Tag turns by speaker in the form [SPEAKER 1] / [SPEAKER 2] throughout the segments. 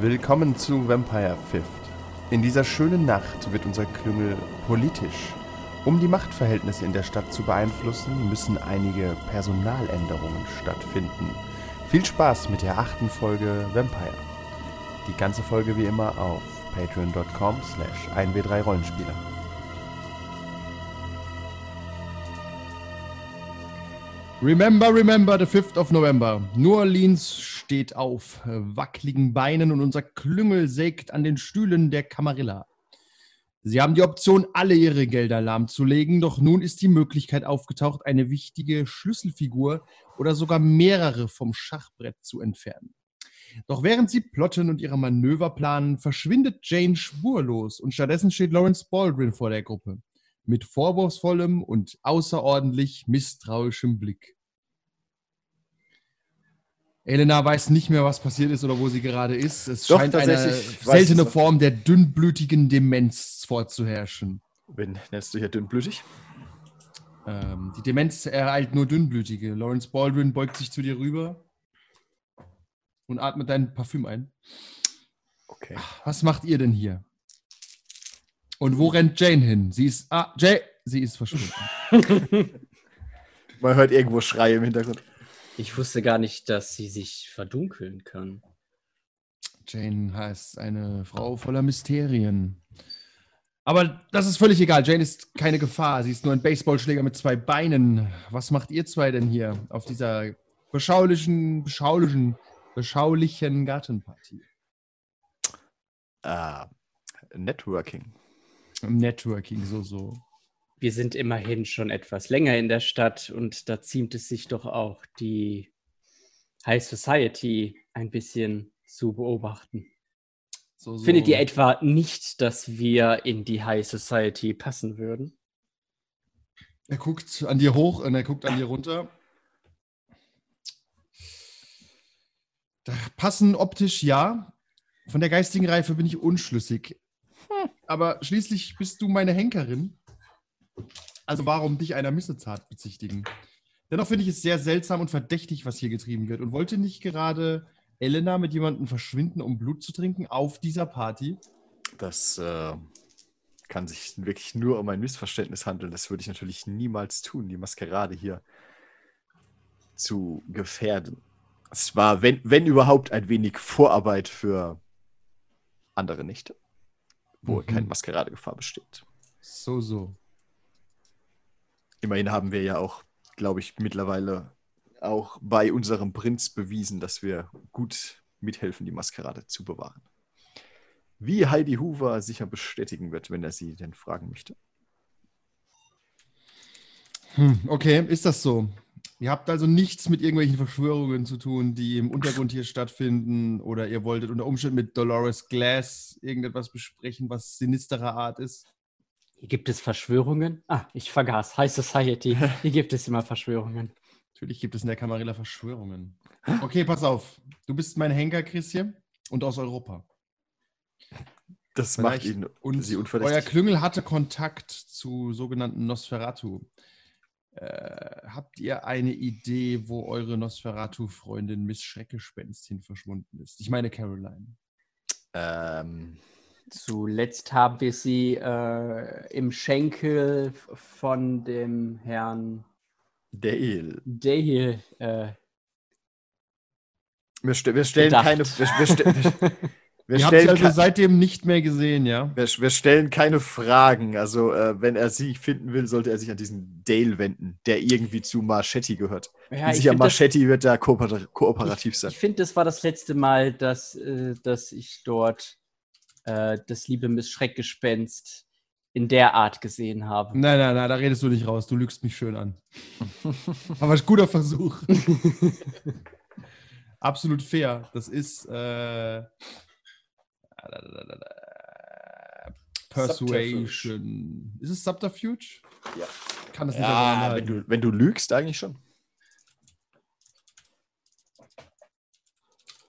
[SPEAKER 1] Willkommen zu Vampire Fifth. In dieser schönen Nacht wird unser Klüngel politisch. Um die Machtverhältnisse in der Stadt zu beeinflussen, müssen einige Personaländerungen stattfinden. Viel Spaß mit der achten Folge Vampire. Die ganze Folge wie immer auf patreon.com slash 1w3 Rollenspieler.
[SPEAKER 2] Remember, remember the 5th of November. New Orleans steht auf wackeligen Beinen und unser Klüngel sägt an den Stühlen der Camarilla. Sie haben die Option, alle ihre Gelder lahmzulegen, doch nun ist die Möglichkeit aufgetaucht, eine wichtige Schlüsselfigur oder sogar mehrere vom Schachbrett zu entfernen. Doch während sie plotten und ihre Manöver planen, verschwindet Jane spurlos und stattdessen steht Lawrence Baldwin vor der Gruppe mit vorwurfsvollem und außerordentlich misstrauischem Blick. Elena weiß nicht mehr, was passiert ist oder wo sie gerade ist. Es
[SPEAKER 3] Doch,
[SPEAKER 2] scheint eine seltene. Form der dünnblütigen Demenz vorzuherrschen.
[SPEAKER 3] Wen nennst du hier dünnblütig?
[SPEAKER 2] Ähm, die Demenz ereilt nur Dünnblütige. Lawrence Baldwin beugt sich zu dir rüber und atmet dein Parfüm ein.
[SPEAKER 3] Okay.
[SPEAKER 2] Was macht ihr denn hier? Und wo rennt Jane hin? Sie ist. Ah, Jane! Sie ist verschwunden.
[SPEAKER 3] Man hört irgendwo Schreie im Hintergrund.
[SPEAKER 4] Ich wusste gar nicht, dass sie sich verdunkeln kann.
[SPEAKER 2] Jane heißt eine Frau voller Mysterien. Aber das ist völlig egal. Jane ist keine Gefahr. Sie ist nur ein Baseballschläger mit zwei Beinen. Was macht ihr zwei denn hier auf dieser beschaulichen, beschaulichen, beschaulichen Gartenpartie?
[SPEAKER 3] Ah, Networking.
[SPEAKER 2] Networking, so, so.
[SPEAKER 4] Wir sind immerhin schon etwas länger in der Stadt und da ziemt es sich doch auch, die High Society ein bisschen zu beobachten.
[SPEAKER 2] so, so.
[SPEAKER 4] Findet ihr etwa nicht, dass wir in die High Society passen würden?
[SPEAKER 2] Er guckt an dir hoch und er guckt an dir runter. Da passen optisch ja. Von der geistigen Reife bin ich unschlüssig. Aber schließlich bist du meine Henkerin. Also warum dich einer Missetat bezichtigen? Dennoch finde ich es sehr seltsam und verdächtig, was hier getrieben wird. Und wollte nicht gerade Elena mit jemandem verschwinden, um Blut zu trinken, auf dieser Party?
[SPEAKER 3] Das äh, kann sich wirklich nur um ein Missverständnis handeln. Das würde ich natürlich niemals tun, die Maskerade hier zu gefährden. Es war, wenn, wenn überhaupt, ein wenig Vorarbeit für andere Nächte, wo
[SPEAKER 2] Mhm.
[SPEAKER 3] keine Maskeradegefahr besteht.
[SPEAKER 2] So, so.
[SPEAKER 3] Immerhin haben wir ja auch, glaube ich, mittlerweile auch bei unserem Prinz bewiesen, dass wir gut mithelfen, die Maskerade zu bewahren. Wie Heidi Hoover sicher bestätigen wird, wenn er sie denn fragen möchte.
[SPEAKER 2] Hm, okay, ist das so? Ihr habt also nichts mit irgendwelchen Verschwörungen zu tun, die im Untergrund hier stattfinden, oder ihr wolltet unter Umständen mit Dolores Glass irgendetwas besprechen, was sinisterer Art ist?
[SPEAKER 4] Hier gibt es Verschwörungen. Ah, ich vergaß. High Society. Hier gibt es immer Verschwörungen.
[SPEAKER 2] Natürlich gibt es in der Camarilla Verschwörungen. Okay, pass auf. Du bist mein Henker, Christian, und aus Europa.
[SPEAKER 3] Das
[SPEAKER 2] Vielleicht-
[SPEAKER 3] macht ihn
[SPEAKER 2] Und
[SPEAKER 3] sie
[SPEAKER 2] euer
[SPEAKER 3] unverdächtig.
[SPEAKER 2] Klüngel hatte Kontakt zu sogenannten Nosferatu. Äh, habt ihr eine Idee, wo eure Nosferatu-Freundin Miss Schreckgespenst hin verschwunden ist? Ich meine Caroline.
[SPEAKER 3] Ähm,
[SPEAKER 4] Zuletzt haben wir sie äh, im Schenkel von dem Herrn
[SPEAKER 3] El.
[SPEAKER 4] Dale äh,
[SPEAKER 3] Wir, st wir stellen
[SPEAKER 4] gedacht.
[SPEAKER 3] keine. Wir, wir, st wir, wir
[SPEAKER 2] ihr habt sie
[SPEAKER 3] stellen
[SPEAKER 2] also seitdem nicht mehr gesehen, ja?
[SPEAKER 3] wir, wir stellen keine Fragen. Also, äh, wenn er sie finden will, sollte er sich an diesen Dale wenden, der irgendwie zu Marchetti gehört.
[SPEAKER 4] ja,
[SPEAKER 3] sicher, Marchetti wird da kooper kooperativ sein.
[SPEAKER 4] Ich finde, das war das letzte Mal, dass, äh, dass ich dort äh, das liebe Miss Schreckgespenst in der Art gesehen habe.
[SPEAKER 2] Nein, nein, nein, da redest du nicht raus. Du lügst mich schön an. Aber ein guter Versuch. Absolut fair. Das ist äh, Persuasion. Ist es Subterfuge?
[SPEAKER 3] Ja.
[SPEAKER 2] Kann das nicht
[SPEAKER 3] Ja, wenn du, wenn du lügst, eigentlich schon.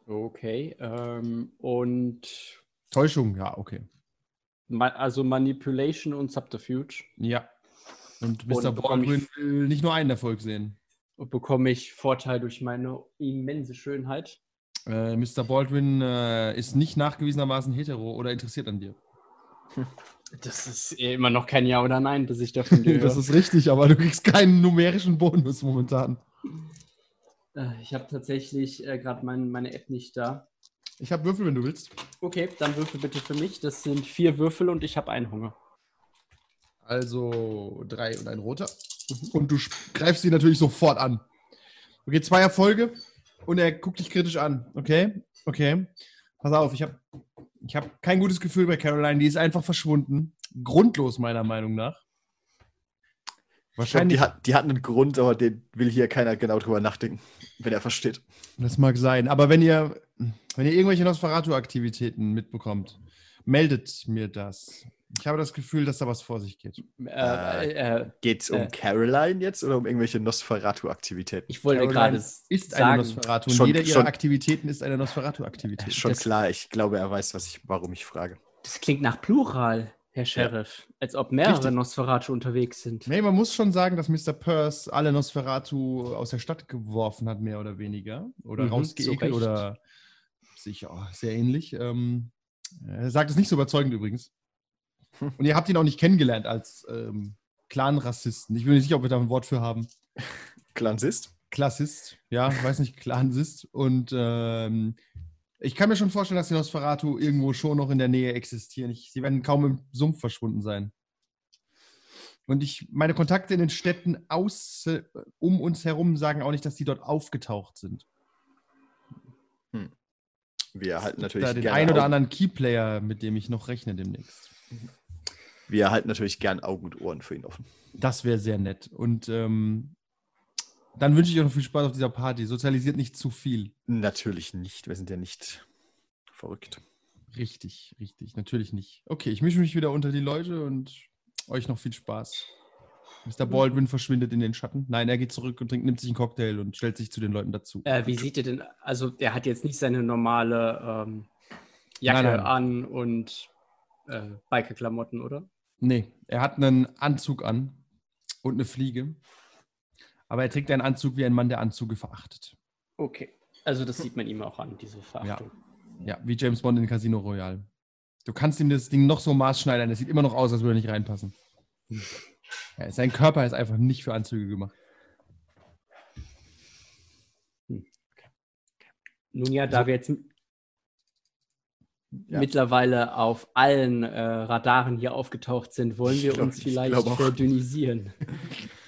[SPEAKER 4] Okay. Ähm, und
[SPEAKER 2] Täuschung, ja, okay.
[SPEAKER 4] also Manipulation und Subterfuge.
[SPEAKER 2] Ja. Und
[SPEAKER 4] Und
[SPEAKER 2] Mr. Baldwin will nicht nur einen Erfolg sehen.
[SPEAKER 4] bekomme ich Vorteil durch meine immense Schönheit.
[SPEAKER 2] Äh, Mr. Baldwin äh, ist nicht nachgewiesenermaßen hetero oder interessiert an dir.
[SPEAKER 4] Das ist immer noch kein Ja oder Nein, bis ich davon höre.
[SPEAKER 2] Das ist richtig, aber du kriegst keinen numerischen Bonus momentan.
[SPEAKER 4] Äh, ich habe tatsächlich äh, gerade mein, meine App nicht da.
[SPEAKER 2] Ich habe Würfel, wenn du willst.
[SPEAKER 4] Okay, dann würfel bitte für mich. Das sind vier Würfel und ich habe einen Hunger.
[SPEAKER 2] Also drei und ein roter. Und du greifst sie natürlich sofort an. Okay, zwei Erfolge und er guckt dich kritisch an. Okay, okay. Pass auf, ich habe ich hab kein gutes Gefühl bei Caroline. Die ist einfach verschwunden. Grundlos, meiner Meinung nach.
[SPEAKER 3] Ich glaub, die, hat, die hat einen Grund, aber den will hier keiner genau drüber nachdenken, wenn er versteht.
[SPEAKER 2] Das mag sein. Aber wenn ihr, wenn ihr irgendwelche Nosferatu-Aktivitäten mitbekommt, meldet mir das. Ich habe das Gefühl, dass da was vor sich geht.
[SPEAKER 4] Äh, äh,
[SPEAKER 3] Geht es um
[SPEAKER 4] Äh.
[SPEAKER 3] Caroline jetzt oder um irgendwelche Nosferatu-Aktivitäten?
[SPEAKER 4] ich wollte gerade
[SPEAKER 2] Ist eine
[SPEAKER 4] sagen,
[SPEAKER 2] Nosferatu. Und
[SPEAKER 3] Schon-
[SPEAKER 2] jede ihrer
[SPEAKER 3] schon-
[SPEAKER 2] Aktivitäten ist eine Nosferatu-Aktivität.
[SPEAKER 3] Schon
[SPEAKER 4] das-
[SPEAKER 3] klar, ich glaube, er weiß, was ich, warum ich frage.
[SPEAKER 4] das klingt nach Plural, Herr Sheriff. Als ob mehrere
[SPEAKER 2] Richtig.
[SPEAKER 4] Nosferatu unterwegs sind.
[SPEAKER 2] Nee, man muss schon sagen, dass Mr. Peirce alle Nosferatu aus der Stadt geworfen hat, mehr oder weniger. Oder
[SPEAKER 4] Mhm,
[SPEAKER 2] rausgeekelt
[SPEAKER 4] Recht.
[SPEAKER 2] oder sich oh, sehr ähnlich. Ähm, er sagt es nicht so überzeugend übrigens. Und ihr habt ihn auch nicht kennengelernt als ähm, Clan-Rassisten. Ich bin nicht sicher, ob wir da ein Wort für haben.
[SPEAKER 3] Klansist?
[SPEAKER 2] Klassist, ja, ich weiß nicht, Clansist. Und ähm, ich kann mir schon vorstellen, dass die Nosferatu irgendwo schon noch in der Nähe existieren. Ich, sie werden kaum im Sumpf verschwunden sein. Und ich, meine Kontakte in den Städten aus, äh, um uns herum sagen auch nicht, dass die dort aufgetaucht sind.
[SPEAKER 3] Wir erhalten
[SPEAKER 2] Da
[SPEAKER 3] natürlich
[SPEAKER 2] den
[SPEAKER 3] gerne
[SPEAKER 2] ein oder anderen Keyplayer, mit dem ich noch rechne demnächst.
[SPEAKER 3] Wir erhalten natürlich gern Augen und Ohren für ihn offen.
[SPEAKER 2] Das wäre sehr nett. Und ähm, dann wünsche ich euch noch viel Spaß auf dieser Party. Sozialisiert nicht zu viel.
[SPEAKER 3] Natürlich nicht. Wir sind ja nicht verrückt.
[SPEAKER 2] Richtig, richtig, natürlich nicht. Okay, ich mische mich wieder unter die Leute und euch noch viel Spaß. Mr. Baldwin verschwindet in den Schatten. Nein, er geht zurück und trinkt, nimmt sich einen Cocktail und stellt sich zu den Leuten dazu.
[SPEAKER 4] Äh, wie sieht ihr denn, also der hat jetzt nicht seine normale ähm, Jacke
[SPEAKER 2] Nein, nein.
[SPEAKER 4] an und äh, Biker-Klamotten, oder?
[SPEAKER 2] Nee, er hat einen Anzug an und eine Fliege. Aber er trägt einen Anzug wie ein Mann, der Anzüge verachtet.
[SPEAKER 4] Okay. Also das sieht man ihm auch an, diese Verachtung.
[SPEAKER 2] Ja, wie James Bond in Casino Royale. Du kannst ihm das Ding noch so maßschneidern, es sieht immer noch aus, als würde er nicht reinpassen. Ja, sein Körper ist einfach nicht für Anzüge gemacht.
[SPEAKER 4] Nun ja, da
[SPEAKER 2] Also-
[SPEAKER 4] wir jetzt
[SPEAKER 3] Ja.
[SPEAKER 4] mittlerweile auf allen äh, Radaren hier aufgetaucht sind, wollen wir
[SPEAKER 3] glaub-
[SPEAKER 4] uns
[SPEAKER 3] ich
[SPEAKER 4] vielleicht verdünnisieren.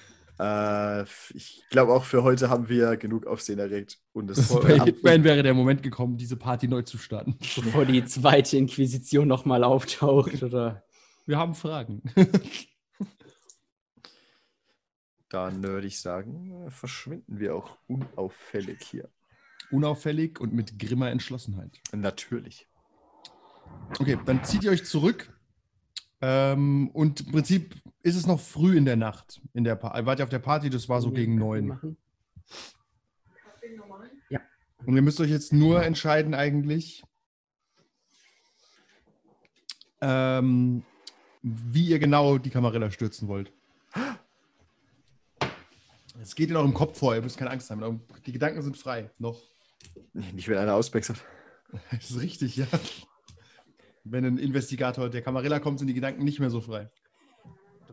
[SPEAKER 3] Äh, ich glaube auch für heute haben wir genug Aufsehen erregt. Und es
[SPEAKER 2] Bei Hitman wäre der Moment gekommen, diese Party neu zu starten.
[SPEAKER 4] bevor die zweite Inquisition nochmal auftaucht, oder?
[SPEAKER 2] Wir haben Fragen.
[SPEAKER 3] Dann würde ich sagen, verschwinden wir auch unauffällig hier.
[SPEAKER 2] Unauffällig und mit grimmer Entschlossenheit.
[SPEAKER 3] Natürlich.
[SPEAKER 2] Okay, dann zieht ihr euch zurück. Ähm, und im Prinzip ist es noch früh in der Nacht. In der pa wart ihr auf der Party, das war so gegen neun.
[SPEAKER 4] Machen.
[SPEAKER 2] Und ihr müsst euch jetzt nur entscheiden, eigentlich, ähm, wie ihr genau die Kamarilla stürzen wollt. Es geht in eurem Kopf vor, ihr müsst keine Angst haben. Die Gedanken sind frei. Noch.
[SPEAKER 3] Nicht, wenn einer auswechselt.
[SPEAKER 2] Das ist richtig, ja. Wenn ein Investigator der Kamarilla kommt, sind die Gedanken nicht mehr so frei.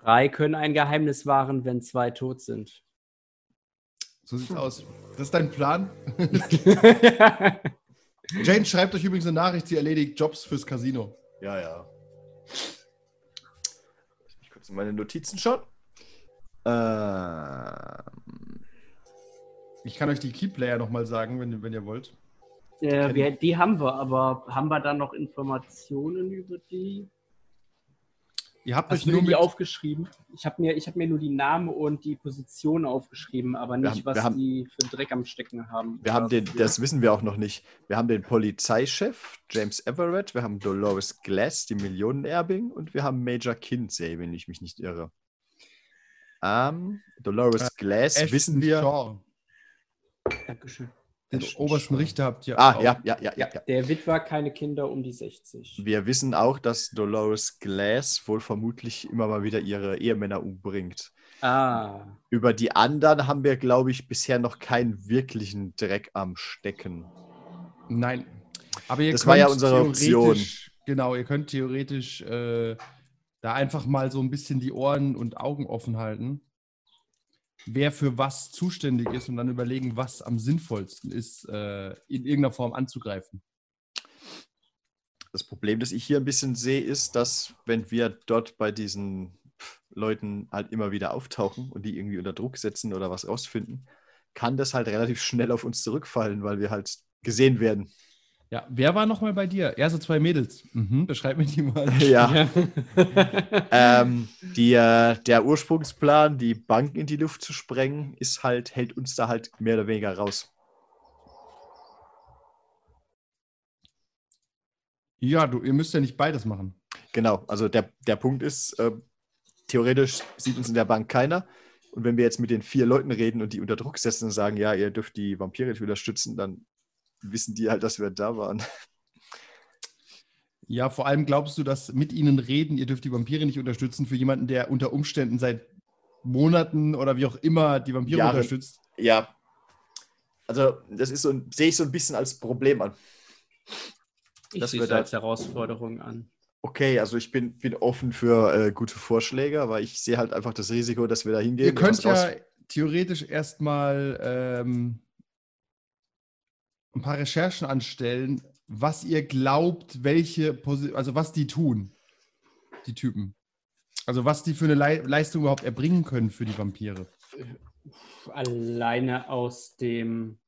[SPEAKER 4] Drei können ein Geheimnis wahren, wenn zwei tot sind.
[SPEAKER 2] So sieht's aus. Das ist dein Plan? Jane schreibt euch übrigens eine Nachricht, sie erledigt Jobs fürs Casino.
[SPEAKER 3] Ja, ja. Lass mich kurz in meine Notizen schauen. Ähm,
[SPEAKER 2] Ich kann euch die Keyplayer nochmal sagen, wenn, wenn ihr wollt.
[SPEAKER 4] Äh, wir, die haben wir, aber haben wir dann noch Informationen über die?
[SPEAKER 2] Ihr habt
[SPEAKER 4] Hast
[SPEAKER 2] euch
[SPEAKER 4] du
[SPEAKER 2] nur
[SPEAKER 4] die
[SPEAKER 2] mit,
[SPEAKER 4] aufgeschrieben? Ich habe mir, ich hab mir nur die Namen und die Position aufgeschrieben, aber nicht,
[SPEAKER 3] haben-
[SPEAKER 4] was
[SPEAKER 3] haben-
[SPEAKER 4] die für Dreck am Stecken haben.
[SPEAKER 3] wir haben den,
[SPEAKER 4] für-
[SPEAKER 3] das wissen wir auch noch nicht. Wir haben den Polizeichef, James Everett, wir haben Dolores Glass, die Millionenerbin, und wir haben Major Kinsey, wenn ich mich nicht irre. Ähm, Dolores
[SPEAKER 2] Äh,
[SPEAKER 3] Glass
[SPEAKER 2] Ashton
[SPEAKER 3] wissen wir.
[SPEAKER 2] Shaw.
[SPEAKER 4] Dankeschön.
[SPEAKER 2] Den obersten. Richter habt ihr
[SPEAKER 3] Ah,
[SPEAKER 2] auch.
[SPEAKER 3] ja, ja, ja, ja, ja.
[SPEAKER 4] Der Witwer, keine Kinder um die 60.
[SPEAKER 3] Wir wissen auch, dass Dolores Glass wohl vermutlich immer mal wieder ihre Ehemänner umbringt.
[SPEAKER 4] Ah,
[SPEAKER 3] Über die anderen haben wir, glaube ich, bisher noch keinen wirklichen Dreck am Stecken.
[SPEAKER 2] Nein. Aber ihr
[SPEAKER 3] Das war ja
[SPEAKER 2] könnt
[SPEAKER 3] unsere Option.
[SPEAKER 2] theoretisch- Genau, ihr könnt theoretisch äh, da einfach mal so ein bisschen die Ohren und Augen offen halten, wer für was zuständig ist und dann überlegen, was am sinnvollsten ist, äh, in irgendeiner Form anzugreifen.
[SPEAKER 3] Das Problem, das ich hier ein bisschen sehe, ist, dass wenn wir dort bei diesen Leuten halt immer wieder auftauchen und die irgendwie unter Druck setzen oder was rausfinden, kann das halt relativ schnell auf uns zurückfallen, weil wir halt gesehen werden.
[SPEAKER 2] Ja, wer war nochmal bei dir? Ja, so zwei Mädels. Mhm, beschreib mir die mal.
[SPEAKER 3] Ja. ähm, die, äh, der Ursprungsplan, die Bank in die Luft zu sprengen, ist halt, hält uns da halt mehr oder weniger raus.
[SPEAKER 2] Ja, du, ihr müsst ja nicht beides machen.
[SPEAKER 3] Genau, also der, der Punkt ist, äh, theoretisch sieht uns in der Bank keiner. Und wenn wir jetzt mit den vier Leuten reden und die unter Druck setzen und sagen, ja, ihr dürft die Vampire unterstützen, dann wissen die halt, dass wir da waren.
[SPEAKER 2] Ja, vor allem glaubst du, dass mit ihnen reden, ihr dürft die Vampire nicht unterstützen, für jemanden, der unter Umständen seit Monaten oder wie auch immer die Vampire
[SPEAKER 3] Jahren.
[SPEAKER 2] unterstützt?
[SPEAKER 3] Ja, also das ist so, ein- sehe ich so ein bisschen als Problem an.
[SPEAKER 4] Ich
[SPEAKER 3] Das
[SPEAKER 4] sehe es
[SPEAKER 3] halt-
[SPEAKER 4] als Herausforderung an.
[SPEAKER 3] Okay, also ich bin, bin offen für äh, gute Vorschläge, aber ich sehe halt einfach das Risiko, dass wir da hingehen.
[SPEAKER 2] Ihr könnt ja theoretisch erstmal ähm, ein paar Recherchen anstellen, was ihr glaubt, welche, Posi also was die tun, die Typen. Also was die für eine Lei Leistung überhaupt erbringen können für die Vampire.
[SPEAKER 4] Alleine aus dem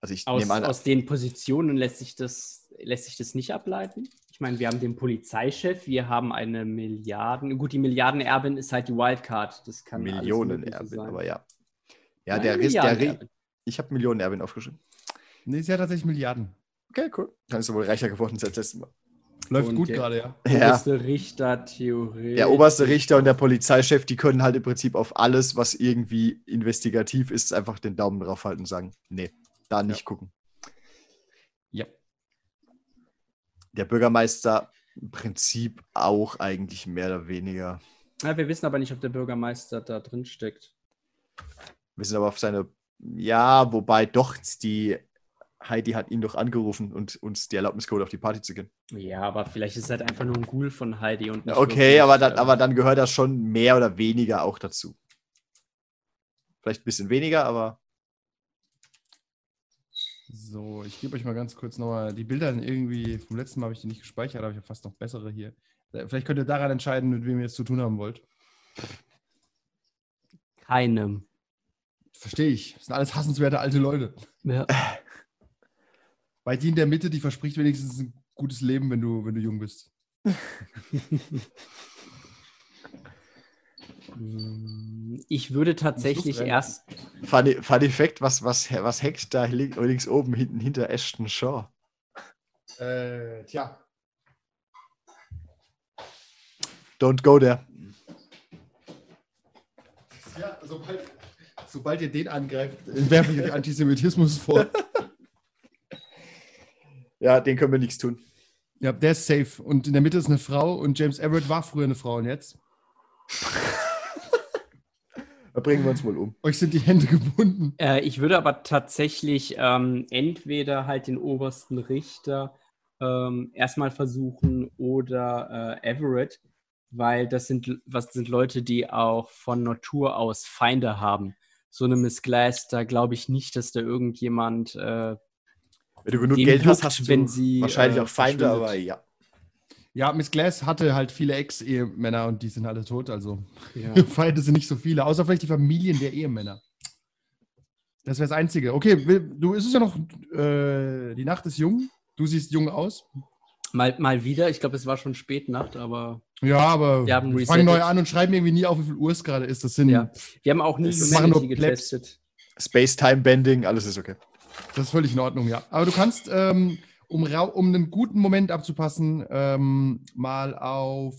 [SPEAKER 3] also ich
[SPEAKER 4] aus,
[SPEAKER 3] nehme an,
[SPEAKER 4] aus den Positionen lässt sich das lässt sich das nicht ableiten. Ich meine, wir haben den Polizeichef, wir haben eine Milliarden, gut, die Milliardenerbin ist halt die Wildcard. Das kann alles
[SPEAKER 3] Millionen
[SPEAKER 4] Mögliche
[SPEAKER 3] Erbin,
[SPEAKER 4] sein.
[SPEAKER 3] aber ja. Ja,
[SPEAKER 4] Nein,
[SPEAKER 3] der Riss, der ich habe Millionen Erbin aufgeschrieben.
[SPEAKER 2] Nee, sie hat tatsächlich Milliarden.
[SPEAKER 3] Okay, cool. Dann ist du wohl reicher geworden als letztes Mal.
[SPEAKER 2] Läuft
[SPEAKER 4] Und
[SPEAKER 2] gut
[SPEAKER 4] der-
[SPEAKER 2] gerade, ja.
[SPEAKER 3] Ja.
[SPEAKER 4] Oberste Richter, Theorie.
[SPEAKER 3] Der oberste Richter und der Polizeichef, die können halt im Prinzip auf alles, was irgendwie investigativ ist, einfach den Daumen drauf halten und sagen, nee, da nicht gucken.
[SPEAKER 2] Ja.
[SPEAKER 3] Der Bürgermeister im Prinzip auch eigentlich mehr oder weniger.
[SPEAKER 4] Ja, wir wissen aber nicht, ob der Bürgermeister da drin steckt.
[SPEAKER 3] Wir sind aber auf seine, ja, wobei doch die Heidi hat ihn doch angerufen und uns die Erlaubnis geholt, auf die Party zu gehen.
[SPEAKER 4] Ja, aber vielleicht ist es halt einfach nur ein Ghoul von Heidi und nicht
[SPEAKER 3] Okay,
[SPEAKER 4] wirklich,
[SPEAKER 3] aber dann,
[SPEAKER 4] äh,
[SPEAKER 3] aber dann gehört das schon mehr oder weniger auch dazu. Vielleicht ein bisschen weniger, aber
[SPEAKER 2] So, ich gebe euch mal ganz kurz nochmal. Die Bilder sind irgendwie, vom letzten Mal habe ich die nicht gespeichert, aber ich habe fast noch bessere hier. Äh, Vielleicht könnt ihr daran entscheiden, mit wem ihr es zu tun haben wollt.
[SPEAKER 4] keinem.
[SPEAKER 2] Verstehe ich. Das sind alles hassenswerte alte Leute.
[SPEAKER 4] Ja.
[SPEAKER 2] Bei die in der Mitte, die verspricht wenigstens ein gutes Leben, wenn du, wenn du jung bist.
[SPEAKER 4] Ich würde tatsächlich erst.
[SPEAKER 3] Funny, funny Fact, was, was, was hängt da li- links oben hinten hinter Ashton Shaw?
[SPEAKER 2] Äh, tja.
[SPEAKER 3] Don't go there.
[SPEAKER 2] Ja, sobald, sobald ihr den angreift, werfe ich euch Antisemitismus vor.
[SPEAKER 3] Ja, den können wir nichts tun.
[SPEAKER 2] Ja, der ist safe. Und in der Mitte ist eine Frau und James Everett war früher eine Frau und jetzt?
[SPEAKER 3] Da bringen wir uns wohl um.
[SPEAKER 2] Euch sind die Hände gebunden.
[SPEAKER 4] Äh, ich würde aber tatsächlich ähm, entweder halt den obersten Richter ähm, erstmal versuchen oder äh, Everett, weil das sind, was sind Leute, die auch von Natur aus Feinde haben. So eine Miss Glass, da glaube ich nicht, dass da irgendjemand äh,
[SPEAKER 3] Wenn du genug Geld hast,
[SPEAKER 4] juckt,
[SPEAKER 3] hast du
[SPEAKER 4] wenn sie,
[SPEAKER 3] wahrscheinlich
[SPEAKER 4] äh,
[SPEAKER 3] auch Feinde, aber ja.
[SPEAKER 2] Ja, Miss Glass hatte halt viele Ex-Ehemänner und die sind alle tot, also
[SPEAKER 4] ja.
[SPEAKER 2] Feinde sind nicht so viele, außer vielleicht die Familien der Ehemänner. Das wäre das Einzige. Okay, will- du ist es ja noch, äh, die Nacht ist jung, du siehst jung aus.
[SPEAKER 4] mal, mal wieder. Ich glaube, es war schon Spätnacht, aber
[SPEAKER 2] Ja, aber
[SPEAKER 4] Wir haben
[SPEAKER 2] wir fangen neu an und schreiben irgendwie nie auf, wie viel Uhr es gerade ist. Das sind,
[SPEAKER 4] ja. Wir haben auch nie Humanity getestet.
[SPEAKER 3] Space-Time-Bending, alles ist okay.
[SPEAKER 2] Das ist völlig in Ordnung, ja. Aber du kannst, ähm, um, um einen guten Moment abzupassen, ähm, mal auf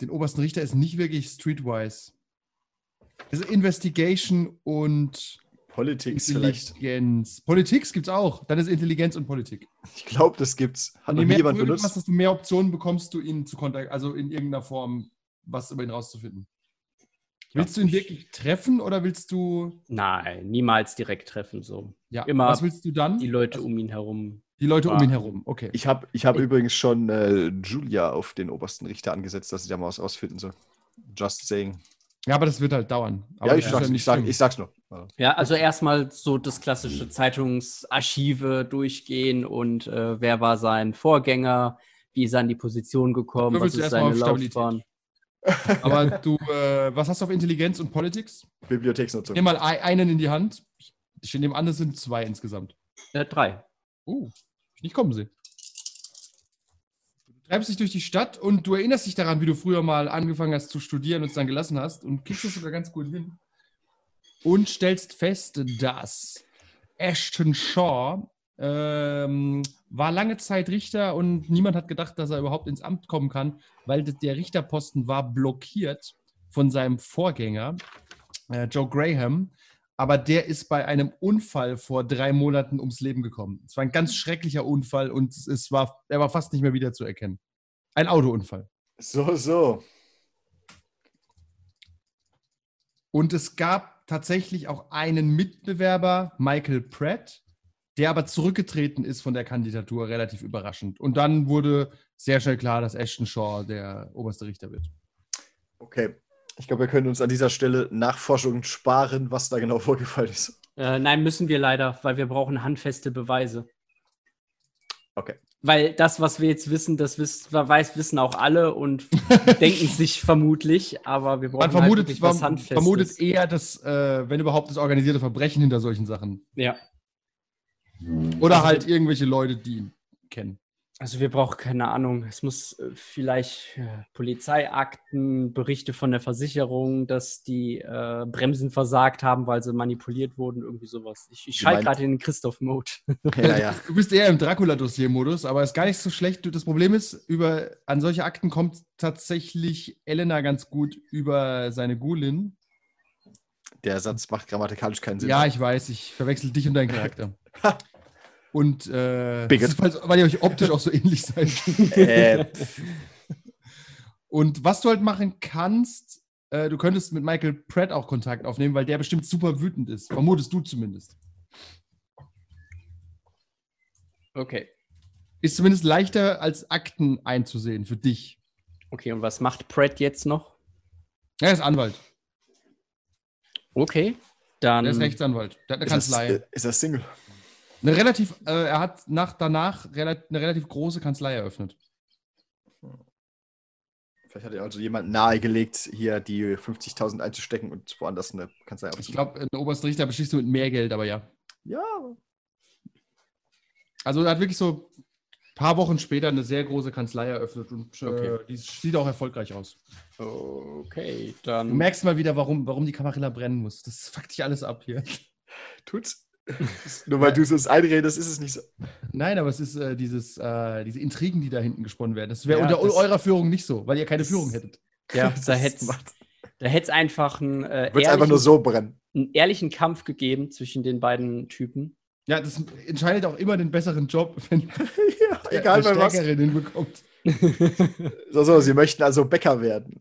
[SPEAKER 2] den obersten Richter ist nicht wirklich streetwise. Ist Investigation und
[SPEAKER 3] Politics vielleicht.
[SPEAKER 2] Intelligenz. Politik gibt es auch. Dann ist Intelligenz und Politik.
[SPEAKER 3] Ich glaube, das gibt's. Hat
[SPEAKER 2] Und je mehr
[SPEAKER 3] jemand
[SPEAKER 2] du
[SPEAKER 3] benutzt.
[SPEAKER 2] hast, desto mehr Optionen bekommst du, ihn zu kontaktieren, also in irgendeiner Form was über ihn rauszufinden. Willst du ihn wirklich treffen oder willst du.
[SPEAKER 4] Nein, niemals direkt treffen. So.
[SPEAKER 2] Ja,
[SPEAKER 4] Immer
[SPEAKER 2] was willst du dann?
[SPEAKER 4] Die Leute um ihn herum.
[SPEAKER 2] Die Leute um
[SPEAKER 4] Ah.
[SPEAKER 2] ihn herum, okay.
[SPEAKER 3] Ich habe ich hab
[SPEAKER 4] Ich-
[SPEAKER 3] übrigens schon äh, Julia auf den obersten Richter angesetzt, dass sie da mal was rausfinden soll. Just saying.
[SPEAKER 2] Ja, aber das wird halt dauern. Aber
[SPEAKER 3] ja, ich sag's,
[SPEAKER 2] nicht
[SPEAKER 3] ich, sag, ich sag's nur. Ja.
[SPEAKER 4] Ja, also erstmal so das klassische Zeitungsarchive durchgehen und äh, wer war sein Vorgänger, wie ist er an die Position gekommen, was ist seine. Laufbahn.
[SPEAKER 2] Aber du, äh, was hast du auf Intelligenz und Politics?
[SPEAKER 3] Bibliotheksnutzung.
[SPEAKER 2] Nimm mal ei- einen in die Hand. Ich nehme an, es sind zwei insgesamt.
[SPEAKER 4] Äh, drei.
[SPEAKER 2] Oh, ich nicht kommen sehen. Du treibst dich durch die Stadt und du erinnerst dich daran, wie du früher mal angefangen hast zu studieren und es dann gelassen hast und kriegst es sogar ganz gut hin. Und stellst fest, dass Ashton Shaw ähm, war lange Zeit Richter und niemand hat gedacht, dass er überhaupt ins Amt kommen kann, weil der Richterposten war blockiert von seinem Vorgänger, äh, Joe Graham. Aber der ist bei einem Unfall vor drei Monaten ums Leben gekommen. Es war ein ganz schrecklicher Unfall und es war, er war fast nicht mehr wiederzuerkennen. Ein Autounfall.
[SPEAKER 3] So, so.
[SPEAKER 2] Und es gab tatsächlich auch einen Mitbewerber, Michael Pratt, der aber zurückgetreten ist von der Kandidatur, relativ überraschend. Und dann wurde sehr schnell klar, dass Ashton Shaw der oberste Richter wird.
[SPEAKER 3] Okay. Ich glaube, wir können uns an dieser Stelle Nachforschungen sparen, was da genau vorgefallen ist.
[SPEAKER 4] Äh, nein, müssen wir leider, weil wir brauchen handfeste Beweise.
[SPEAKER 3] Okay.
[SPEAKER 4] Weil das, was wir jetzt wissen, das wiss, weiß, wissen auch alle und denken sich vermutlich, aber wir brauchen
[SPEAKER 2] Man vermutet,
[SPEAKER 4] halt was
[SPEAKER 2] man
[SPEAKER 4] Handfestes.
[SPEAKER 2] vermutet eher, dass, äh, wenn überhaupt, das organisierte Verbrechen hinter solchen Sachen.
[SPEAKER 4] Ja.
[SPEAKER 2] Oder halt irgendwelche Leute, die ihn kennen.
[SPEAKER 4] Also wir brauchen keine Ahnung. Es muss äh, vielleicht äh, Polizeiakten, Berichte von der Versicherung, dass die äh, Bremsen versagt haben, weil sie manipuliert wurden, irgendwie sowas. Ich, ich schalte gerade in den Christoph-Mode.
[SPEAKER 3] Ja, ja.
[SPEAKER 2] Du bist eher im Dracula-Dossier-Modus, aber ist gar nicht so schlecht. Das Problem ist, über, an solche Akten kommt tatsächlich Elena ganz gut über seine Gulin.
[SPEAKER 3] Der Satz macht grammatikalisch keinen Sinn.
[SPEAKER 2] Ja, ich weiß, ich verwechsel dich und deinen Charakter. Und äh, das ist, weil, weil ihr euch optisch auch so ähnlich seid.
[SPEAKER 3] äh,
[SPEAKER 2] Und was du halt machen kannst, äh, du könntest mit Michael Pratt auch Kontakt aufnehmen, weil der bestimmt super wütend ist. Vermutest du zumindest.
[SPEAKER 4] Okay.
[SPEAKER 2] Ist zumindest leichter als Akten einzusehen für dich.
[SPEAKER 4] Okay, und was macht Pratt jetzt noch?
[SPEAKER 2] Er ist Anwalt.
[SPEAKER 4] Okay. Dann.
[SPEAKER 2] Er ist Rechtsanwalt. Der hat eine
[SPEAKER 3] ist, das,
[SPEAKER 2] Kanzlei.
[SPEAKER 3] äh, ist das Single?
[SPEAKER 2] Eine relativ, äh, er hat nach, danach rela eine relativ große Kanzlei eröffnet.
[SPEAKER 3] Vielleicht hat er also jemand nahegelegt, hier die 50.000 einzustecken und woanders eine Kanzlei
[SPEAKER 2] Ich
[SPEAKER 3] aufzubauen.
[SPEAKER 2] glaube, einen obersten Richter beschließt du mit mehr Geld, aber ja.
[SPEAKER 3] Ja,
[SPEAKER 2] Also er hat wirklich so ein paar Wochen später eine sehr große Kanzlei eröffnet und äh,
[SPEAKER 4] Okay.
[SPEAKER 2] die sieht auch erfolgreich aus.
[SPEAKER 4] Okay,
[SPEAKER 2] Du
[SPEAKER 4] dann.
[SPEAKER 2] merkst mal wieder, warum, warum die Kamarilla brennen muss. Das fuckt dich alles ab hier.
[SPEAKER 3] tut's. Nur weil du so es einredest, ist es nicht so.
[SPEAKER 2] Nein, aber es ist äh, dieses, äh, diese Intrigen, die da hinten gesponnen werden. Das wäre
[SPEAKER 4] Ja,
[SPEAKER 2] unter
[SPEAKER 4] das-
[SPEAKER 2] eurer Führung nicht so, weil ihr keine Führung hättet.
[SPEAKER 4] Ja, da hätte
[SPEAKER 3] macht-
[SPEAKER 4] da hätt's einfach einen, äh,
[SPEAKER 3] Wird's einfach nur
[SPEAKER 4] ehrlichen,
[SPEAKER 3] so brennen.
[SPEAKER 4] einen ehrlichen Kampf gegeben zwischen den beiden Typen.
[SPEAKER 2] Ja, das entscheidet auch immer den besseren Job, wenn
[SPEAKER 3] ja,
[SPEAKER 2] der-
[SPEAKER 3] egal
[SPEAKER 2] der
[SPEAKER 3] bei was.
[SPEAKER 2] Stärkere den bekommt.
[SPEAKER 3] So, so, sie möchten also Bäcker werden.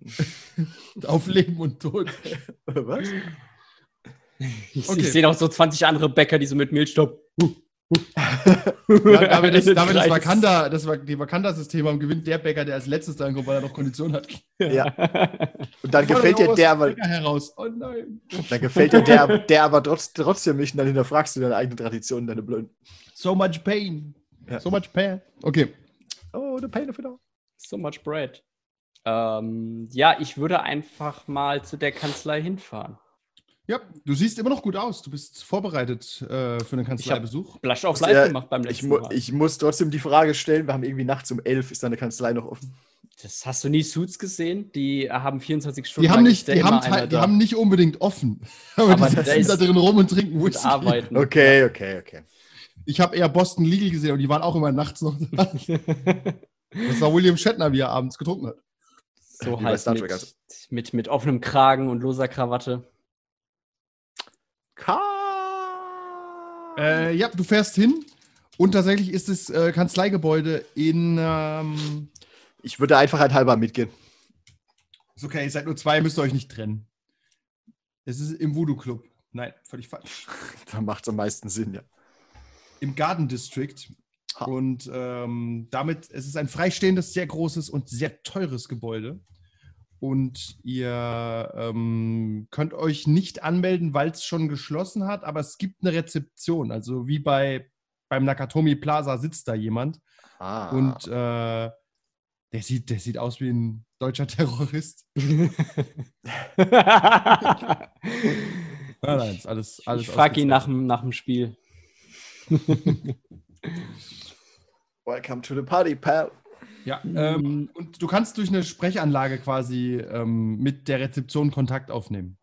[SPEAKER 2] Auf Leben und Tod.
[SPEAKER 3] was?
[SPEAKER 4] Ich,
[SPEAKER 2] Okay.
[SPEAKER 4] ich sehe auch so 20 andere Bäcker, die so mit Mehlstopp.
[SPEAKER 2] Ja, damit das, damit das
[SPEAKER 4] Kreis.
[SPEAKER 2] Wakanda, das war die Wakanda-System am gewinnt der Bäcker, der als letztes drankommt, weil er noch Kondition hat.
[SPEAKER 3] Ja. Und dann gefällt dir der aber,
[SPEAKER 2] heraus. Oh nein.
[SPEAKER 3] dann gefällt dir der, der aber trotz, trotzdem nicht, und dann hinterfragst du deine eigene Tradition, deine blöden.
[SPEAKER 2] So much pain.
[SPEAKER 3] Ja.
[SPEAKER 2] So much pain. Okay.
[SPEAKER 3] Oh, the pain of it all.
[SPEAKER 4] so much bread. Ähm, ja, ich würde einfach mal zu der Kanzlei hinfahren.
[SPEAKER 2] Ja, du siehst immer noch gut aus. Du bist vorbereitet äh, für einen Kanzleibesuch.
[SPEAKER 4] Blush auf Live
[SPEAKER 3] äh,
[SPEAKER 4] gemacht beim
[SPEAKER 3] Ich,
[SPEAKER 4] letzten
[SPEAKER 3] mu
[SPEAKER 4] Mal.
[SPEAKER 3] ich muss trotzdem die Frage stellen, wir haben irgendwie nachts um 11, ist deine Kanzlei noch offen?
[SPEAKER 4] das hast du nie Suits gesehen? Die haben 24 Stunden
[SPEAKER 2] Die haben nicht, die haben, die
[SPEAKER 4] da
[SPEAKER 2] haben nicht unbedingt offen. Aber,
[SPEAKER 4] Aber
[SPEAKER 2] die
[SPEAKER 4] da
[SPEAKER 2] sitzen da drin rum und trinken
[SPEAKER 4] und
[SPEAKER 2] Whisky.
[SPEAKER 4] arbeiten.
[SPEAKER 3] Okay, okay, okay.
[SPEAKER 2] Ich habe eher Boston Legal gesehen und die waren auch immer nachts noch da. Das war William Shatner, wie er abends getrunken hat.
[SPEAKER 4] So halt
[SPEAKER 3] Trek
[SPEAKER 4] mit,
[SPEAKER 3] also.
[SPEAKER 4] mit, mit offenem Kragen und loser Krawatte.
[SPEAKER 2] Äh, ja, du fährst hin und tatsächlich ist das äh, Kanzleigebäude in. Ähm,
[SPEAKER 3] ich würde einfach ein halber mitgehen.
[SPEAKER 2] ist okay, ihr seid nur zwei, müsst ihr euch nicht trennen. Es ist im Voodoo Club. Nein, völlig falsch.
[SPEAKER 3] Da macht es am meisten Sinn, ja.
[SPEAKER 2] Im Garden District.
[SPEAKER 3] Ha.
[SPEAKER 2] Und ähm, damit, es ist ein freistehendes, sehr großes und sehr teures Gebäude. Und ihr ähm, könnt euch nicht anmelden, weil es schon geschlossen hat, aber es gibt eine Rezeption. Also wie bei beim Nakatomi Plaza sitzt da jemand
[SPEAKER 3] Ah.
[SPEAKER 2] und äh, der, sieht, der sieht aus wie ein deutscher Terrorist. Nein, nein, ist alles, alles
[SPEAKER 4] ich frage ihn nach, dem- nach dem Spiel.
[SPEAKER 3] Welcome to the party, pal.
[SPEAKER 2] Ja, ähm, und du kannst durch eine Sprechanlage quasi ähm, mit der Rezeption Kontakt aufnehmen.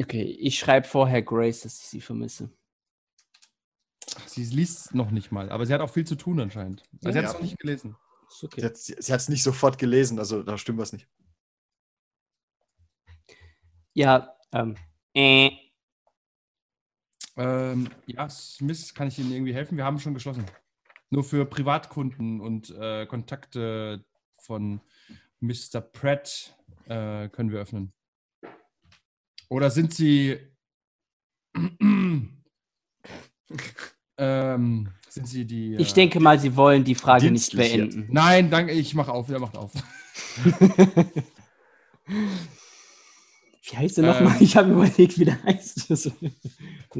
[SPEAKER 4] Okay, ich schreibe vorher Grace, dass ich sie vermisse.
[SPEAKER 2] Ach, sie liest noch nicht mal, aber sie hat auch viel zu tun anscheinend. Also sie hat es
[SPEAKER 3] Ja.
[SPEAKER 2] noch nicht gelesen.
[SPEAKER 4] Ist
[SPEAKER 3] Sie
[SPEAKER 4] okay.
[SPEAKER 3] hat es sie nicht sofort gelesen, also da stimmt was nicht.
[SPEAKER 4] Ja, ähm, äh,
[SPEAKER 2] Ähm, ja, Smith, kann ich Ihnen irgendwie helfen? Wir haben schon geschlossen. Nur für Privatkunden und äh, Kontakte von Mr. Pratt äh, können wir öffnen. Oder sind Sie. ähm, sind Sie die.
[SPEAKER 4] ich
[SPEAKER 2] äh,
[SPEAKER 4] denke mal, sie wollen die Frage nicht beenden.
[SPEAKER 2] Nein, danke, ich mache auf, er macht auf.
[SPEAKER 4] Wie heißt der nochmal?
[SPEAKER 2] Ähm.
[SPEAKER 4] Ich habe überlegt, wie der heißt. Das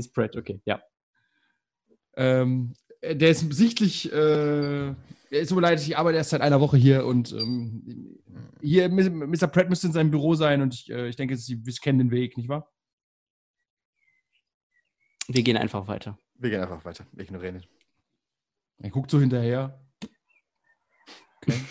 [SPEAKER 4] ist Brad, okay, ja.
[SPEAKER 2] Ähm, der ist sichtlich, äh, es tut mir leid, ich arbeite erst seit einer Woche hier und ähm, hier, Mr. Pratt müsste in seinem Büro sein und ich, äh, ich denke, Sie, Sie kennen den Weg, nicht wahr?
[SPEAKER 4] Wir gehen einfach weiter.
[SPEAKER 3] Wir gehen einfach weiter. Wir ignorieren ihn.
[SPEAKER 2] Er guckt so hinterher. Okay.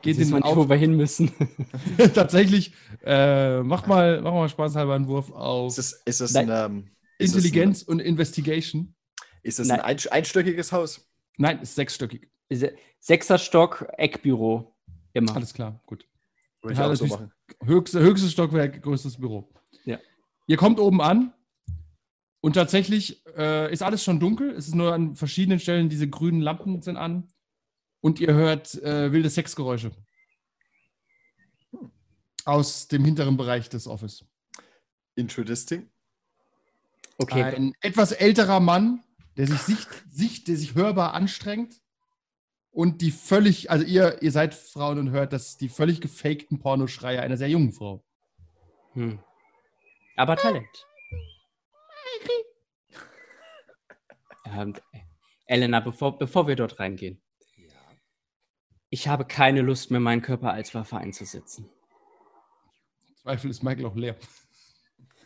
[SPEAKER 2] Geht
[SPEAKER 4] Jetzt
[SPEAKER 2] in
[SPEAKER 4] man
[SPEAKER 2] den
[SPEAKER 4] nicht, wo
[SPEAKER 2] auf.
[SPEAKER 4] wir hin müssen.
[SPEAKER 2] Tatsächlich, äh, mach mal, mach mal spaßhalber einen Wurf auf
[SPEAKER 3] Ist das, ist das ein, ähm, ist das
[SPEAKER 2] Intelligenz und Investigation.
[SPEAKER 3] Ein, ist das
[SPEAKER 4] Nein.
[SPEAKER 3] ein ein einstöckiges Haus?
[SPEAKER 2] Nein, ist sechsstöckig.
[SPEAKER 4] Se- Sechster Stock, Eckbüro. Immer.
[SPEAKER 2] Alles klar, gut.
[SPEAKER 3] Würde ich
[SPEAKER 2] Ja,
[SPEAKER 3] auch so machen.
[SPEAKER 2] Höchste, höchstes Stockwerk, größtes Büro.
[SPEAKER 4] Ja.
[SPEAKER 2] Ihr kommt oben an und tatsächlich äh, ist alles schon dunkel. Es ist nur an verschiedenen Stellen, diese grünen Lampen sind an und ihr hört äh, wilde Sexgeräusche aus dem hinteren Bereich des Office.
[SPEAKER 3] Interesting.
[SPEAKER 4] Okay,
[SPEAKER 2] Ein etwas älterer Mann, der sich, sicht, sicht, der sich hörbar anstrengt und die völlig, also ihr, ihr seid Frauen und hört, dass die völlig gefakten Pornoschreie einer sehr jungen Frau.
[SPEAKER 4] hm. aber Talent. Ähm, Elena, bevor, bevor wir dort reingehen. Ich habe keine Lust mehr, meinen Körper als Waffe einzusetzen.
[SPEAKER 2] Zweifel ist Michael auch leer.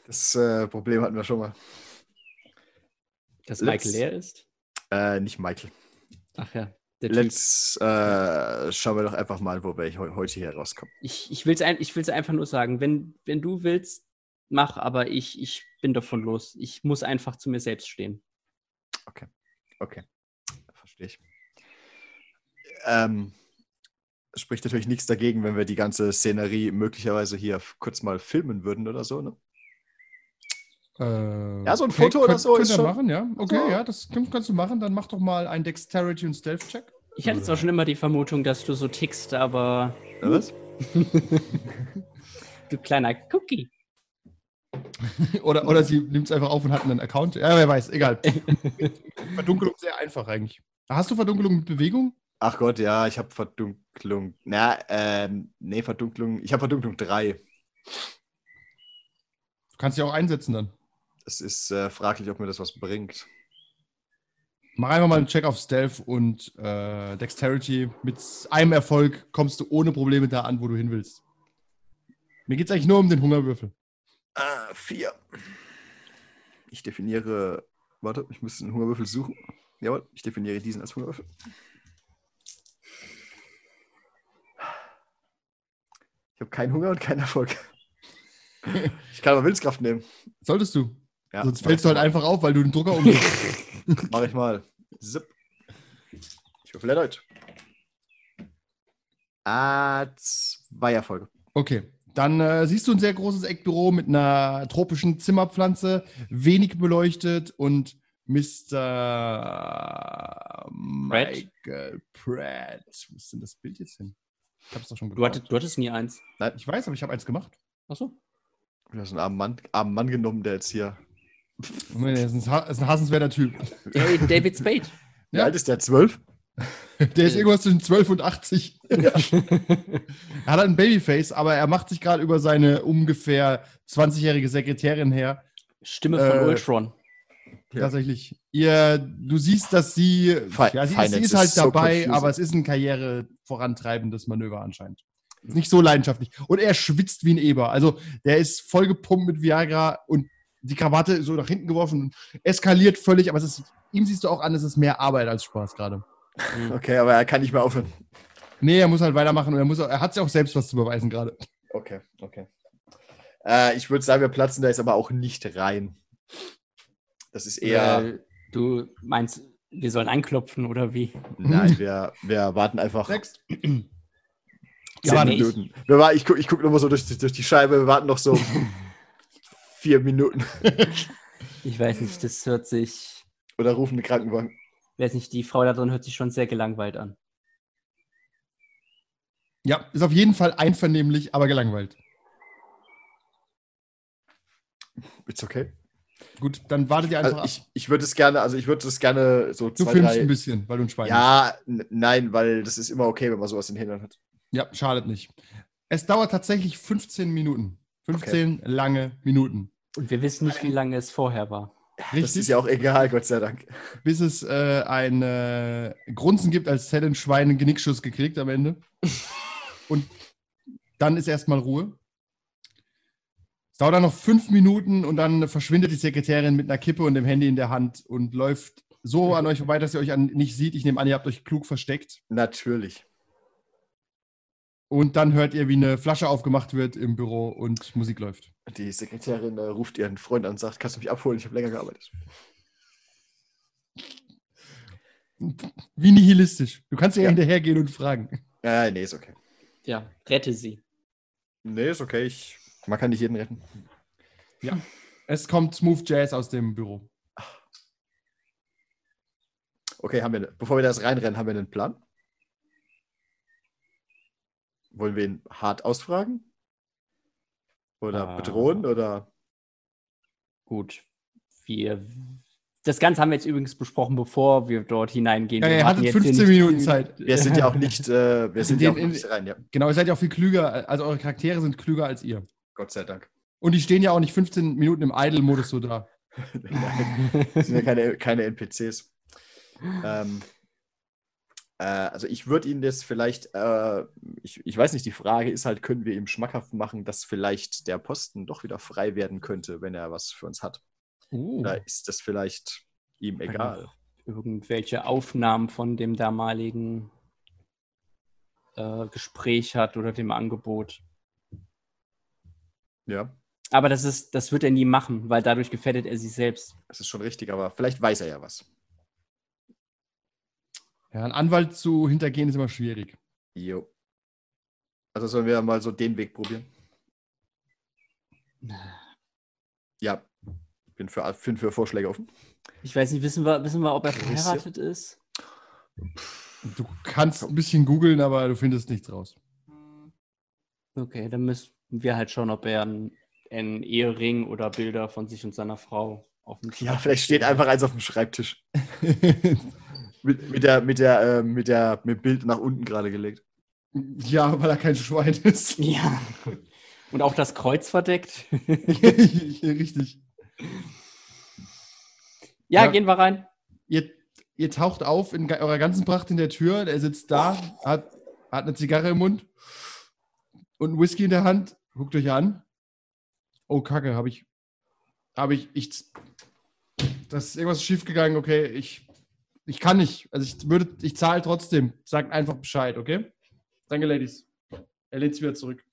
[SPEAKER 3] Das äh, Problem hatten wir schon mal.
[SPEAKER 4] Dass Michael leer ist?
[SPEAKER 3] Äh, nicht Michael.
[SPEAKER 4] Ach ja.
[SPEAKER 3] Let's äh, schauen wir doch einfach mal, wo wir heu- heute hier rauskommen.
[SPEAKER 4] Ich, ich will es ein, ich einfach nur sagen, wenn, wenn du willst, mach, aber ich, ich bin davon los. Ich muss einfach zu mir selbst stehen.
[SPEAKER 3] Okay, verstehe ich. Ähm, spricht natürlich nichts dagegen, wenn wir die ganze Szenerie möglicherweise hier kurz mal filmen würden oder so, ne?
[SPEAKER 2] Äh,
[SPEAKER 3] Ja, so ein Foto oder
[SPEAKER 2] könnt,
[SPEAKER 3] so
[SPEAKER 2] Könnt
[SPEAKER 3] ist schon-
[SPEAKER 2] machen, ja. Okay,
[SPEAKER 3] So.
[SPEAKER 2] ja, das kannst, kannst du machen. Dann mach doch mal einen Dexterity und Stealth-Check.
[SPEAKER 4] Ich hatte zwar schon immer die Vermutung, dass du so tickst, aber
[SPEAKER 3] was?
[SPEAKER 4] du kleiner Cookie.
[SPEAKER 2] oder, oder sie nimmt es einfach auf und hat einen Account. Ja, wer weiß, egal. Verdunkelung sehr einfach eigentlich. Hast du Verdunkelung mit Bewegung?
[SPEAKER 3] Ach Gott, ja, ich habe Verdunklung. Na, ähm, nee, Verdunklung. Ich habe Verdunklung 3.
[SPEAKER 2] Du kannst sie auch einsetzen dann.
[SPEAKER 3] Es ist äh, fraglich, ob mir das was bringt.
[SPEAKER 2] Mach einfach mal einen Check auf Stealth und äh, Dexterity. Mit einem Erfolg kommst du ohne Probleme da an, wo du hin willst. Mir geht es eigentlich nur um den Hungerwürfel.
[SPEAKER 3] Ah, 4. Ich definiere. Warte, ich muss einen Hungerwürfel suchen. Jawohl, ich definiere diesen als Hungerwürfel. Ich habe keinen Hunger und keinen Erfolg. Ich kann aber Willenskraft nehmen.
[SPEAKER 2] Solltest du.
[SPEAKER 3] Ja,
[SPEAKER 2] Sonst fällst du halt
[SPEAKER 3] mal.
[SPEAKER 2] einfach auf, weil du den Drucker umdrehst.
[SPEAKER 3] Mach ich mal. Zip. Ich würfel erneut. Ah, zwei Erfolge.
[SPEAKER 2] Okay. Dann äh, siehst du ein sehr großes Eckbüro mit einer tropischen Zimmerpflanze, wenig beleuchtet und Mr. Michael Pratt. Wo ist denn das Bild jetzt hin? Ich hab's doch schon
[SPEAKER 4] Du
[SPEAKER 2] gebaut.
[SPEAKER 4] hattest, du hattest nie eins.
[SPEAKER 2] Ich weiß, aber ich habe eins gemacht.
[SPEAKER 4] Achso.
[SPEAKER 3] Du hast einen armen Mann, armen Mann genommen, der jetzt hier.
[SPEAKER 2] Moment, Er ist ein, ist ein hassenswerter Typ.
[SPEAKER 4] David, David Spade.
[SPEAKER 3] Wie
[SPEAKER 2] Ja.
[SPEAKER 3] alt ist der? Zwölf?
[SPEAKER 2] Der ist irgendwas zwischen 12 und 80. Er hat ein Babyface, aber er macht sich gerade über seine ungefähr 20-jährige Sekretärin her.
[SPEAKER 4] Stimme von
[SPEAKER 2] Äh,
[SPEAKER 4] Ultron.
[SPEAKER 3] Ja.
[SPEAKER 2] Tatsächlich. Ihr, du siehst, dass sie,
[SPEAKER 3] Fi-
[SPEAKER 2] ja, sie, ist, sie ist halt
[SPEAKER 3] is so
[SPEAKER 2] dabei,
[SPEAKER 3] confusing.
[SPEAKER 2] aber es ist ein Karriere vorantreibendes Manöver anscheinend. Ist nicht so leidenschaftlich. Und er schwitzt wie ein Eber. Also der ist voll gepumpt mit Viagra und die Krawatte so nach hinten geworfen und eskaliert völlig, aber es ist, ihm siehst du auch an, es ist mehr Arbeit als Spaß gerade.
[SPEAKER 3] Okay, aber er kann nicht mehr aufhören.
[SPEAKER 2] Nee, er muss halt weitermachen und er, muss, auch- er hat sich auch selbst was zu beweisen gerade.
[SPEAKER 3] Okay, okay. Äh, ich würde sagen, wir platzen da jetzt aber auch nicht rein. Das ist eher.
[SPEAKER 4] Äh, du meinst, wir sollen anklopfen oder wie?
[SPEAKER 3] Nein, wir, wir warten einfach
[SPEAKER 2] Next.
[SPEAKER 3] zehn
[SPEAKER 2] Ja.
[SPEAKER 3] Minuten. Wir war, ich gucke ich guck nochmal so durch, die- durch die Scheibe, wir warten noch so vier Minuten.
[SPEAKER 4] Ich weiß nicht, das hört sich.
[SPEAKER 3] Oder rufen einen Krankenwagen.
[SPEAKER 4] Ich weiß nicht, die Frau da drin hört sich schon sehr gelangweilt an.
[SPEAKER 2] Ja, ist auf jeden Fall einvernehmlich, aber gelangweilt.
[SPEAKER 3] Ist okay.
[SPEAKER 2] Gut, dann wartet ihr einfach
[SPEAKER 3] Also ich ich würde es gerne, also ich würde es gerne so
[SPEAKER 2] Du
[SPEAKER 3] zwei,
[SPEAKER 2] filmst
[SPEAKER 3] drei.
[SPEAKER 2] ein bisschen, weil du ein Schwein bist.
[SPEAKER 3] Ja, n- nein, weil das ist immer okay, wenn man sowas in den Hintern hat.
[SPEAKER 2] Ja, schadet nicht. Es dauert tatsächlich 15 Minuten. 15 lange Minuten.
[SPEAKER 4] Und wir wissen nicht, wie lange es vorher war.
[SPEAKER 3] Das
[SPEAKER 2] Richtig?
[SPEAKER 3] ist ja auch egal, Gott sei Dank.
[SPEAKER 2] Bis es äh, ein äh, Grunzen gibt, als hätte ein Schwein einen Genickschuss gekriegt am Ende. Und dann ist erstmal Ruhe. Es dauert dann noch fünf Minuten und dann verschwindet die Sekretärin mit einer Kippe und dem Handy in der Hand und läuft so an euch vorbei, dass ihr euch an, nicht sieht. Ich nehme an, ihr habt euch klug versteckt.
[SPEAKER 3] Natürlich.
[SPEAKER 2] Und dann hört ihr, wie eine Flasche aufgemacht wird im Büro und Musik läuft.
[SPEAKER 3] Die Sekretärin äh, ruft ihren Freund an und sagt, kannst du mich abholen? Ich habe länger gearbeitet.
[SPEAKER 2] Wie nihilistisch. Du kannst ja,
[SPEAKER 3] Ja.
[SPEAKER 2] hinterhergehen und fragen.
[SPEAKER 3] Äh, nee, ist okay.
[SPEAKER 4] Ja, rette sie.
[SPEAKER 3] Nee, ist okay. Ich, man kann nicht jeden retten.
[SPEAKER 2] Es kommt Smooth Jazz aus dem Büro.
[SPEAKER 3] Okay, haben wir, bevor wir das reinrennen, haben wir einen Plan? Wollen wir ihn hart ausfragen? Oder
[SPEAKER 4] Ah.
[SPEAKER 3] bedrohen? Oder
[SPEAKER 4] Gut. Wir. Das Ganze haben wir jetzt übrigens besprochen, bevor wir dort hineingehen.
[SPEAKER 2] Ja,
[SPEAKER 4] Wir
[SPEAKER 2] ihr hattet
[SPEAKER 4] jetzt hier
[SPEAKER 2] 15
[SPEAKER 4] nicht-
[SPEAKER 2] Minuten Zeit.
[SPEAKER 3] wir sind ja auch nicht, äh, wir sind ja auch nicht rein, ja.
[SPEAKER 2] Genau, ihr seid ja auch viel klüger, also eure Charaktere sind klüger als ihr.
[SPEAKER 3] Gott sei Dank.
[SPEAKER 2] Und die stehen ja auch nicht 15 Minuten im Idle-Modus so da.
[SPEAKER 3] Das sind ja keine, keine NPCs. Ähm, äh, also ich würde ihn das vielleicht, äh, ich, ich weiß nicht, die Frage ist halt, können wir ihm schmackhaft machen, dass vielleicht der Posten doch wieder frei werden könnte, wenn er was für uns hat?
[SPEAKER 4] Uh,
[SPEAKER 3] Oder ist das vielleicht ihm egal?
[SPEAKER 4] irgendwelche Aufnahmen von dem damaligen äh, Gespräch hat oder dem Angebot.
[SPEAKER 3] Ja,
[SPEAKER 4] Aber das ist, das wird er nie machen, weil dadurch gefährdet er sich selbst.
[SPEAKER 3] das ist schon richtig, aber vielleicht weiß er ja was.
[SPEAKER 2] Ja, einen Anwalt zu hintergehen ist immer schwierig.
[SPEAKER 3] Jo. Also sollen wir mal so den Weg probieren? Ja, bin für, bin für Vorschläge offen.
[SPEAKER 4] Ich weiß nicht, wissen wir, wissen wir, ob er verheiratet ist?
[SPEAKER 2] Du kannst ein bisschen googeln, aber du findest nichts raus.
[SPEAKER 4] Okay, dann müssen wir halt schauen, ob er einen, einen Ehering oder Bilder von sich und seiner Frau auf dem
[SPEAKER 3] Ja,
[SPEAKER 4] Schreibtisch
[SPEAKER 3] vielleicht steht einfach eins auf dem Schreibtisch. Mit, mit der, mit der, äh, mit der, mit Bild nach unten gerade gelegt.
[SPEAKER 2] ja, weil er kein Schwein ist.
[SPEAKER 4] Ja. Und auch das Kreuz verdeckt.
[SPEAKER 2] Richtig.
[SPEAKER 4] ja,
[SPEAKER 2] Ja.
[SPEAKER 4] gehen wir rein.
[SPEAKER 2] Ihr, ihr taucht auf in eurer ganzen Pracht in der Tür. Er sitzt da, hat, hat eine Zigarre im Mund und einen Whisky in der Hand. Guckt euch an. Oh, Kacke, habe ich. Habe ich. ich das ist irgendwas schiefgegangen, okay. Ich, ich kann nicht. Also ich würde, ich zahle trotzdem. Sagt einfach Bescheid, okay? Danke, Ladies. Er lehnt sich wieder zurück.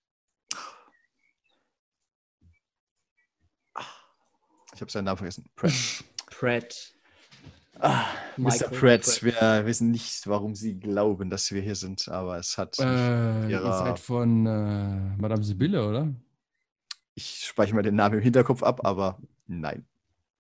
[SPEAKER 3] Ich habe seinen Namen vergessen. Pratt.
[SPEAKER 4] Pratt.
[SPEAKER 3] Ah, Mr. Pratt,
[SPEAKER 4] Pratt.
[SPEAKER 3] wir wissen nicht, warum Sie glauben, dass wir hier sind, aber es hat.
[SPEAKER 2] Äh, ihr
[SPEAKER 3] ihrer-
[SPEAKER 2] seid von äh, Madame Sibylle, oder?
[SPEAKER 3] Ich speichere mal den Namen im Hinterkopf ab, aber nein.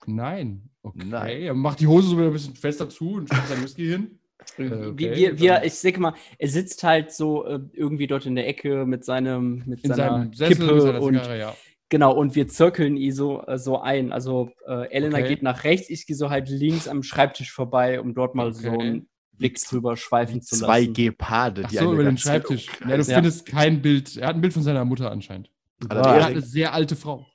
[SPEAKER 2] Nein. Okay.
[SPEAKER 3] Nein.
[SPEAKER 2] Er macht die Hose so wieder ein bisschen fester zu und stellt seinen Whisky hin.
[SPEAKER 4] Wie-
[SPEAKER 2] okay,
[SPEAKER 4] wie, wir, wir,
[SPEAKER 2] dann-
[SPEAKER 4] ich denke mal, er sitzt halt so äh, irgendwie dort in der Ecke mit seinem mit
[SPEAKER 2] In
[SPEAKER 4] seiner
[SPEAKER 2] seinem Sessel
[SPEAKER 4] Kippe
[SPEAKER 2] mit seiner
[SPEAKER 4] und
[SPEAKER 2] Zigarre, ja.
[SPEAKER 4] Genau, und wir zirkeln ihn so, äh, so ein. Also äh, Elena
[SPEAKER 2] Okay.
[SPEAKER 4] geht nach rechts, ich gehe so halt links am Schreibtisch vorbei, um dort mal so
[SPEAKER 2] Okay.
[SPEAKER 4] einen Blick drüber schweifen zu
[SPEAKER 3] Zwei
[SPEAKER 4] lassen.
[SPEAKER 3] Geparde,
[SPEAKER 2] Ach
[SPEAKER 3] die
[SPEAKER 2] so,
[SPEAKER 3] eine
[SPEAKER 2] über den Schreibtisch. Ja, du
[SPEAKER 4] Ja.
[SPEAKER 2] findest kein Bild. Er hat ein Bild von seiner Mutter anscheinend.
[SPEAKER 3] Hat
[SPEAKER 2] Er hat eine sehr alte Frau.